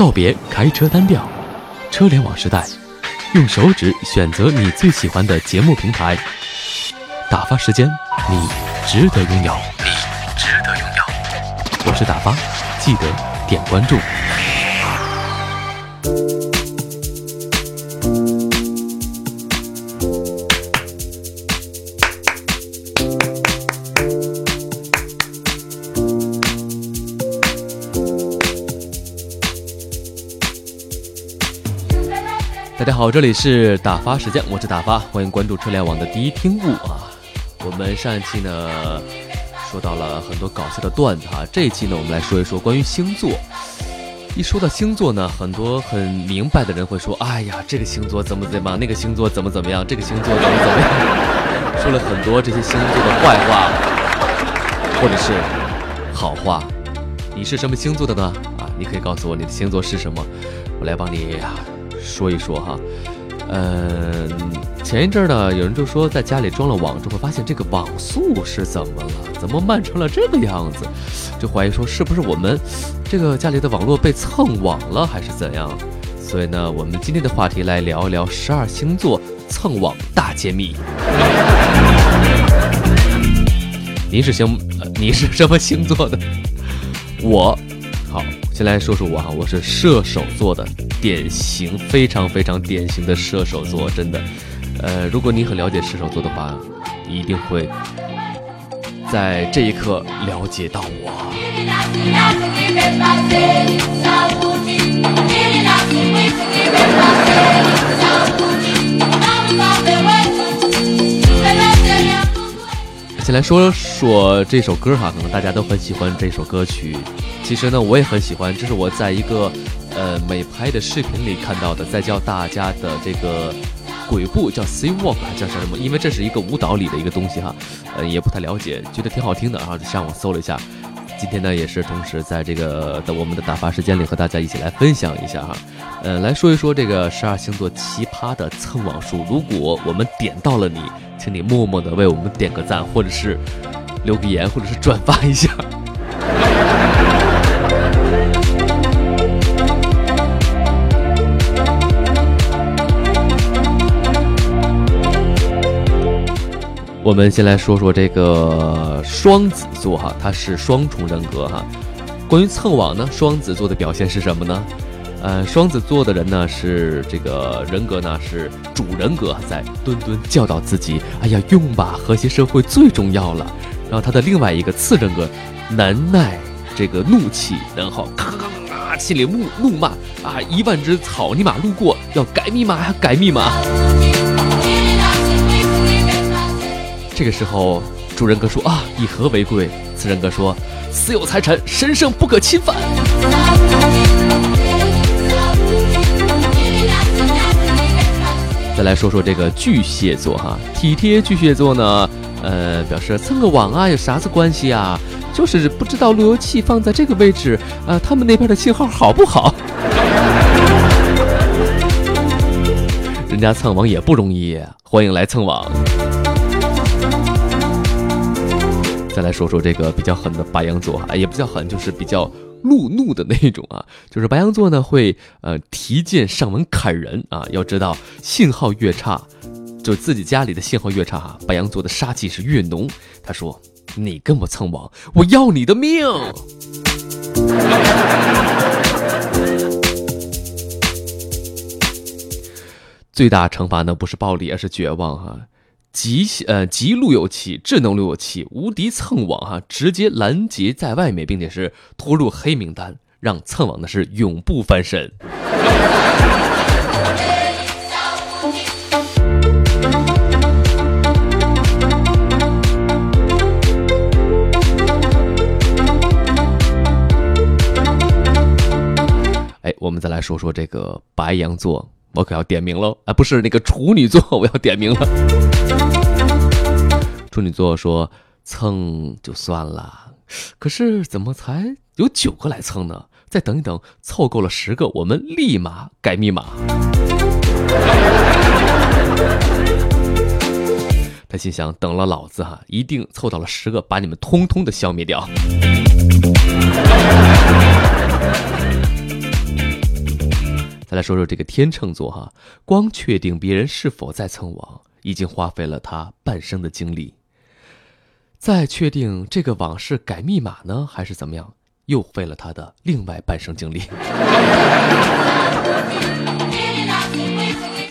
告别开车单调，车联网时代，用手指选择你最喜欢的节目平台，打发时间，你值得拥有，你值得拥有。我是打发，记得点关注。大家好，这里是打发时间，我是打发，欢迎关注车联网的第一听物啊。我们上一期呢说到了很多搞笑的段子哈，这一期呢我们来说一说关于星座。一说到星座呢，很多很明白的人会说，哎呀，这个星座怎么怎么，那个星座怎么怎么样，这个星座怎么怎么样，说了很多这些星座的坏话或者是好话。你是什么星座的呢？啊，你可以告诉我你的星座是什么，我来帮你。说一说哈，嗯，前一阵呢，有人就说在家里装了网之后，发现这个网速是怎么了？怎么慢成了这个样子？就怀疑说是不是我们这个家里的网络被蹭网了，还是怎样？所以呢，我们今天的话题来聊一聊十二星座蹭网大揭秘。您是星，你是什么星座的？我，好，先来说说我哈，我是射手座的。典型，非常非常典型的射手座，真的。呃，如果你很了解射手座的话，一定会在这一刻了解到我。先来说说这首歌哈，可能大家都很喜欢这首歌曲。其实呢，我也很喜欢，这是我在一个。呃，美拍的视频里看到的，在教大家的这个鬼步叫 C walk 还叫什么？因为这是一个舞蹈里的一个东西哈，呃，也不太了解，觉得挺好听的，然后就上网搜了一下。今天呢，也是同时在这个的我们的打发时间里和大家一起来分享一下哈，呃，来说一说这个十二星座奇葩的蹭网术。如果我们点到了你，请你默默的为我们点个赞，或者是留个言，或者是转发一下。我们先来说说这个双子座哈，它是双重人格哈。关于蹭网呢，双子座的表现是什么呢？呃，双子座的人呢是这个人格呢是主人格在敦敦教导自己，哎呀用吧，和谐社会最重要了。然后他的另外一个次人格，难耐这个怒气，然后咔咔咔咔心里怒怒骂啊，一万只草泥马路过要改密码，改密码。这个时候，主人格说啊，以和为贵。次人格说，私有财产神圣不可侵犯。再来说说这个巨蟹座哈，体贴巨蟹座呢，呃，表示蹭个网啊，有啥子关系啊？就是不知道路由器放在这个位置啊，他们那边的信号好不好？人家蹭网也不容易，欢迎来蹭网。再来说说这个比较狠的白羊座啊，也不叫狠，就是比较路怒的那种啊。就是白羊座呢会呃提剑上门砍人啊。要知道信号越差，就自己家里的信号越差哈，白羊座的杀气是越浓。他说：“你跟我蹭网，我要你的命。”最大惩罚呢不是暴力，而是绝望哈。极呃极路由器，智能路由器，无敌蹭网哈，直接拦截在外面，并且是拖入黑名单，让蹭网的是永不翻身。哎，我们再来说说这个白羊座。我可要点名喽！啊，不是那个处女座，我要点名了。处女座说蹭就算了，可是怎么才有九个来蹭呢？再等一等，凑够了十个，我们立马改密码。他心想：等了老子哈，一定凑到了十个，把你们通通的消灭掉。再来说说这个天秤座哈，光确定别人是否在蹭网，已经花费了他半生的精力。再确定这个网是改密码呢，还是怎么样，又费了他的另外半生精力。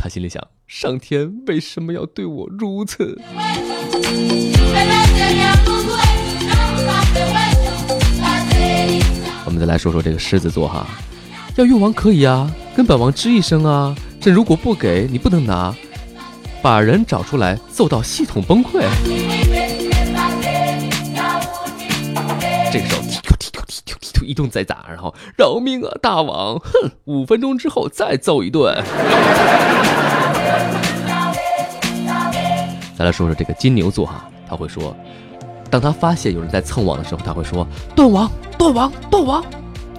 他心里想：上天为什么要对我如此？我们再来说说这个狮子座哈。要用完可以啊，跟本王吱一声啊！这如果不给你不能拿，把人找出来揍到系统崩溃。一顿再打，然后饶命啊大王！哼，五分钟之后再揍一顿。再来说说这个金牛座哈，他会说，当他发现有人在蹭网的时候，他会说断网断网断网。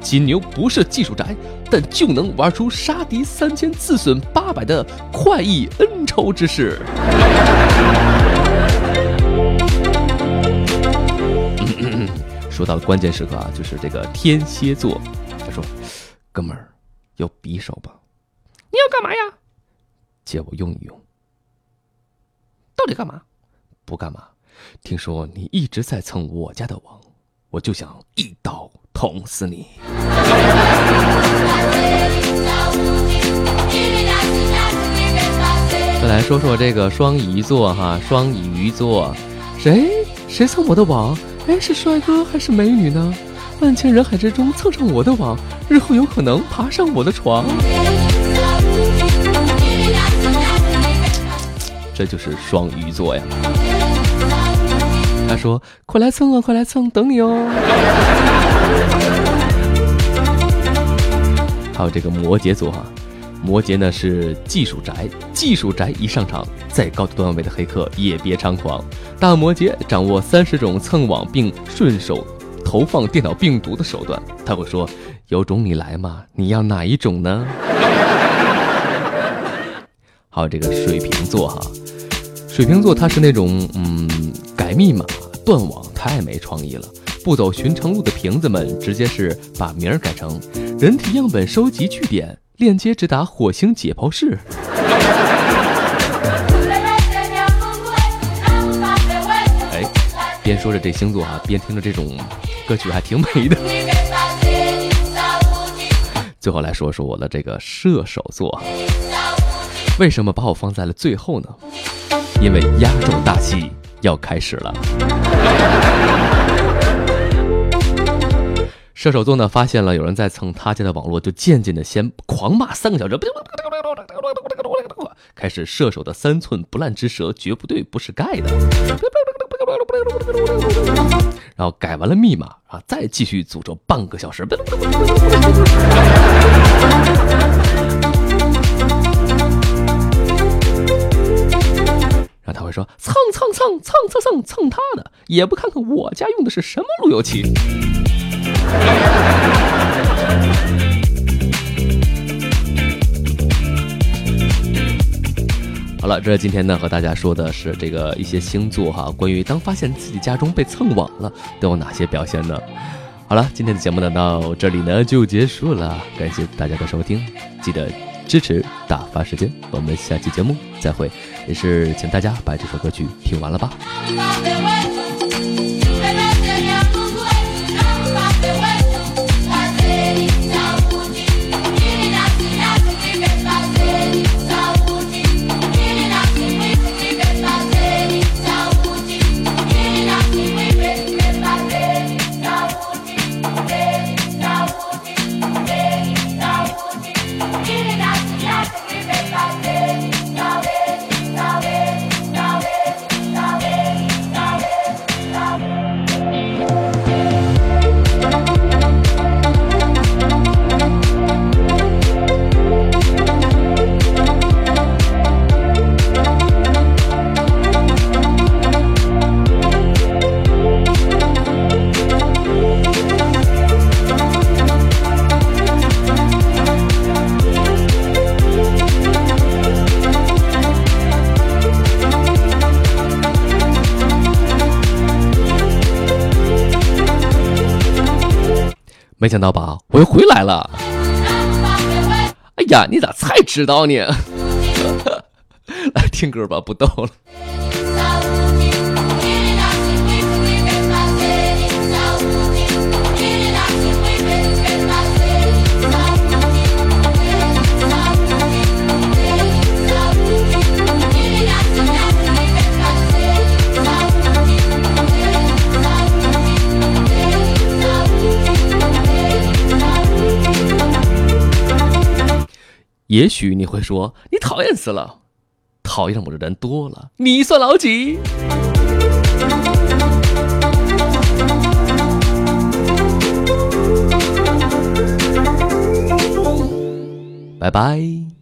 金牛不是技术宅，但就能玩出杀敌三千自损八百的快意恩仇之势。说到了关键时刻啊，就是这个天蝎座，他说：“哥们儿，有匕首吧？你要干嘛呀？借我用一用。到底干嘛？不干嘛。听说你一直在蹭我家的网，我就想一刀。”捅死你！再来说说这个双鱼座哈，双鱼座，谁谁蹭我的网？哎，是帅哥还是美女呢？万千人海之中蹭上我的网，日后有可能爬上我的床。这就是双鱼座呀。他说：“快来蹭啊，快来蹭，等你哦。”还有这个摩羯座哈，摩羯呢是技术宅，技术宅一上场，再高的段位的黑客也别猖狂。大摩羯掌握三十种蹭网并顺手投放电脑病毒的手段，他会说：“有种你来嘛，你要哪一种呢？”还有这个水瓶座哈，水瓶座他是那种嗯。改密码断网太没创意了，不走寻常路的瓶子们直接是把名儿改成人体样本收集据点，链接直达火星解剖室。哎，边说着这星座啊，边听着这种歌曲还挺美的。最后来说说我的这个射手座，为什么把我放在了最后呢？因为压轴大戏。要开始了。射手座呢，发现了有人在蹭他家的网络，就渐渐的先狂骂三个小时，开始射手的三寸不烂之舌绝不对，不是盖的。然后改完了密码啊，再继续诅咒半个小时。然后他会说蹭蹭蹭蹭蹭蹭蹭他的，也不看看我家用的是什么路由器。好了，这今天呢和大家说的是这个一些星座哈，关于当发现自己家中被蹭网了都有哪些表现呢？好了，今天的节目呢到这里呢就结束了，感谢大家的收听，记得。支持打发时间，我们下期节目再会，也是请大家把这首歌曲听完了吧。没想到吧，我又回来了。哎呀，你咋才知道呢？来听歌吧，不逗了。也许你会说，你讨厌死了，讨厌我的人多了，你算老几？拜拜。